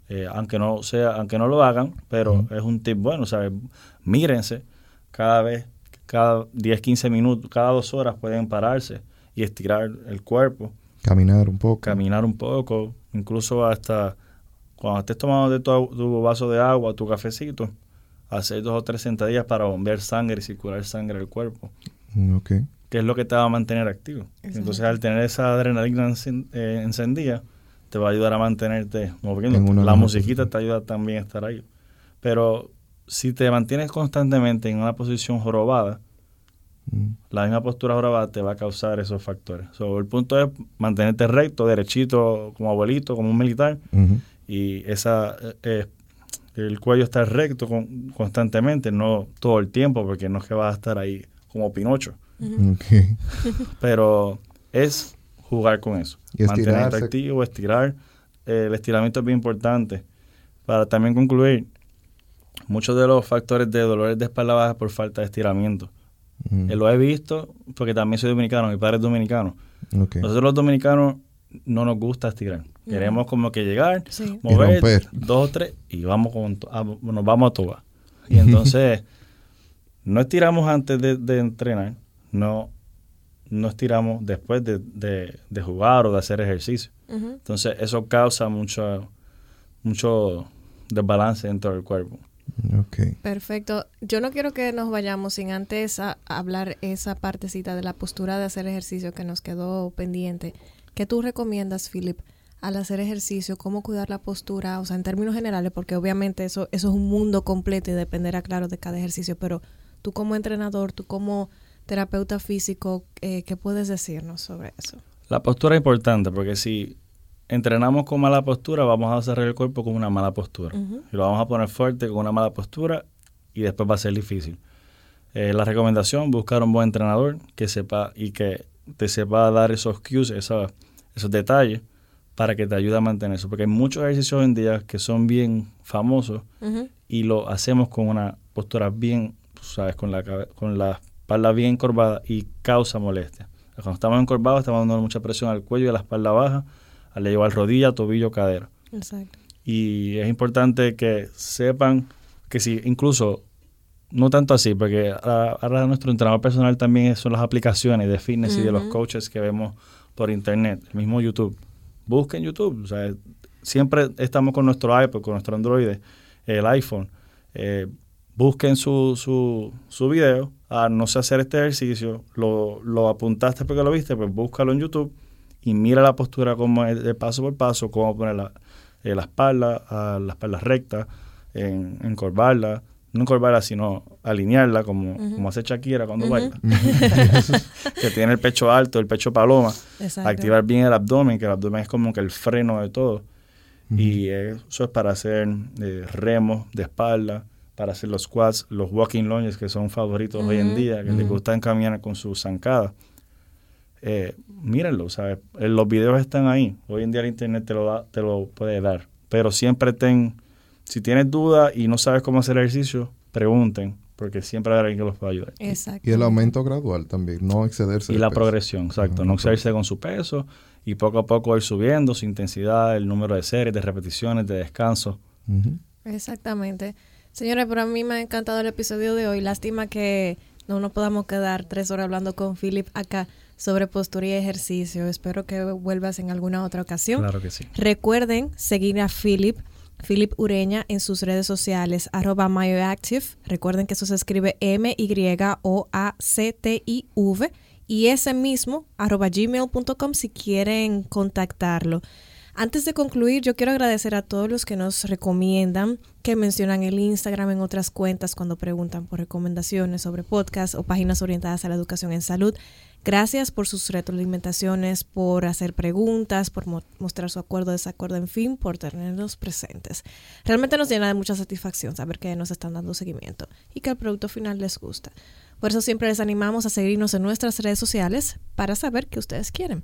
S3: eh, aunque no sea, aunque no lo hagan, pero es un tip bueno, ¿sabes? Mírense cada vez, cada 10, 15 minutos, cada dos horas pueden pararse y estirar el cuerpo
S4: Caminar un poco.
S3: caminar un poco, incluso hasta cuando estés tomando de tu, tu vaso de agua, tu cafecito, hacer dos o tres sentadillas para bombear sangre y circular sangre al cuerpo,
S4: Mm, Ok.
S3: que es lo que te va a mantener activo.
S2: Exacto.
S3: Entonces, al tener esa adrenalina eh, encendida, te va a ayudar a mantenerte moviendo. La musiquita te ayuda también a estar ahí. Pero si te mantienes constantemente en una posición jorobada,
S4: Mm.
S3: la misma postura jorobada te va a causar esos factores. So, el punto es mantenerte recto, derechito, como abuelito, como un militar, y esa eh, eh, el cuello está recto con- constantemente, no todo el tiempo, porque no es que vas a estar ahí como Pinocho, pero es jugar con eso.
S4: Y
S3: Mantenerte activo, estirar. Eh, el estiramiento es bien importante. Para también concluir, muchos de los factores de dolores de espalda baja por falta de estiramiento.
S4: Mm.
S3: Eh, lo he visto porque también soy dominicano, mi padre es dominicano. Nosotros los dominicanos no nos gusta estirar. Queremos como que llegar,
S2: Sí.
S3: Mover dos o tres y vamos con ah, nos vamos a todas. Y entonces no estiramos antes de, de entrenar, no, no estiramos después de, de- de jugar o de hacer ejercicio. Entonces eso causa mucho, mucho desbalance dentro del cuerpo.
S2: Perfecto. Yo no quiero que nos vayamos sin antes a hablar esa partecita de la postura de hacer ejercicio que nos quedó pendiente. ¿Qué tú recomiendas, Philip, al hacer ejercicio? ¿Cómo cuidar la postura? O sea, en términos generales, porque obviamente eso, eso es un mundo completo y dependerá, claro, de cada ejercicio, pero tú como entrenador, tú como terapeuta físico, eh, ¿qué puedes decirnos sobre eso?
S3: La postura es importante porque si entrenamos con mala postura, vamos a desarrollar el cuerpo con una mala postura. Y lo vamos a poner fuerte con una mala postura y después va a ser difícil. Eh, la recomendación, buscar un buen entrenador que sepa y que te sepa dar esos cues, esos, esos detalles para que te ayude a mantener eso. Porque hay muchos ejercicios hoy en día que son bien famosos y lo hacemos con una postura bien, sabes, con la, con la espalda bien encorvada y causa molestia. Cuando estamos encorvados estamos dando mucha presión al cuello y a la espalda baja, al rodilla, tobillo, cadera.
S2: Exacto.
S3: Y es importante que sepan que si incluso, no tanto así, porque ahora nuestro entrenador personal también son las aplicaciones de fitness y de los coaches que vemos por internet, el mismo YouTube. Busquen YouTube, o sea, siempre estamos con nuestro iPod, con nuestro Android, el iPhone. Eh, busquen su, su, su video, ah, no sé hacer este ejercicio, lo, lo apuntaste porque lo viste, pues búscalo en YouTube y mira la postura como es de paso por paso, cómo poner la, eh, la espalda, a la espalda recta, en, encorvarla, no encorvarla, sino alinearla como, como hace Shakira cuando baila. que tiene el pecho alto, el pecho paloma. Activar bien el abdomen, que el abdomen es como que el freno de todo. Y eso es para hacer eh, remos de espalda, para hacer los squats, los walking lunges que son favoritos hoy en día, que les gustan caminar con sus zancadas. Eh, mírenlo, ¿sabes? Eh, los videos están ahí. Hoy en día el internet te lo, da, te lo puede dar. Pero siempre ten, si tienes dudas y no sabes cómo hacer ejercicio, pregunten, porque siempre hay alguien que los pueda ayudar.
S2: Exacto.
S4: Y el aumento gradual también, no excederse.
S3: Y la progresión, exacto. no excederse con su peso y poco a poco ir subiendo su intensidad, el número de series, de repeticiones, de descanso.
S2: Exactamente. Señores, pero a mí me ha encantado el episodio de hoy. Lástima que no nos podamos quedar tres horas hablando con Philip acá sobre postura y ejercicio. Espero que vuelvas en alguna otra ocasión.
S3: Claro que sí.
S2: Recuerden seguir a Philip, Philip Ureña, en sus redes sociales, arroba MyoActive. Recuerden que eso se escribe M-Y-O-A-C-T-I-V. Y ese mismo, arroba gmail.com si quieren contactarlo. Antes de concluir, yo quiero agradecer a todos los que nos recomiendan, que mencionan el Instagram en otras cuentas cuando preguntan por recomendaciones sobre podcasts o páginas orientadas a la educación en salud. Gracias por sus retroalimentaciones, por hacer preguntas, por mostrar su acuerdo desacuerdo, en fin, por tenerlos presentes. Realmente nos llena de mucha satisfacción saber que nos están dando seguimiento y que el producto final les gusta. Por eso siempre les animamos a seguirnos en nuestras redes sociales para saber qué ustedes quieren.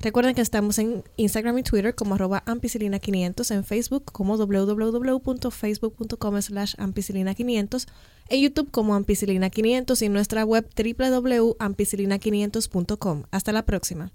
S2: Recuerden que estamos en Instagram y Twitter como arroba ampicilina500, en Facebook como www.facebook.com slash ampicilina500, en YouTube como ampicilina500 y en nuestra web www.ampicilina500.com. Hasta la próxima.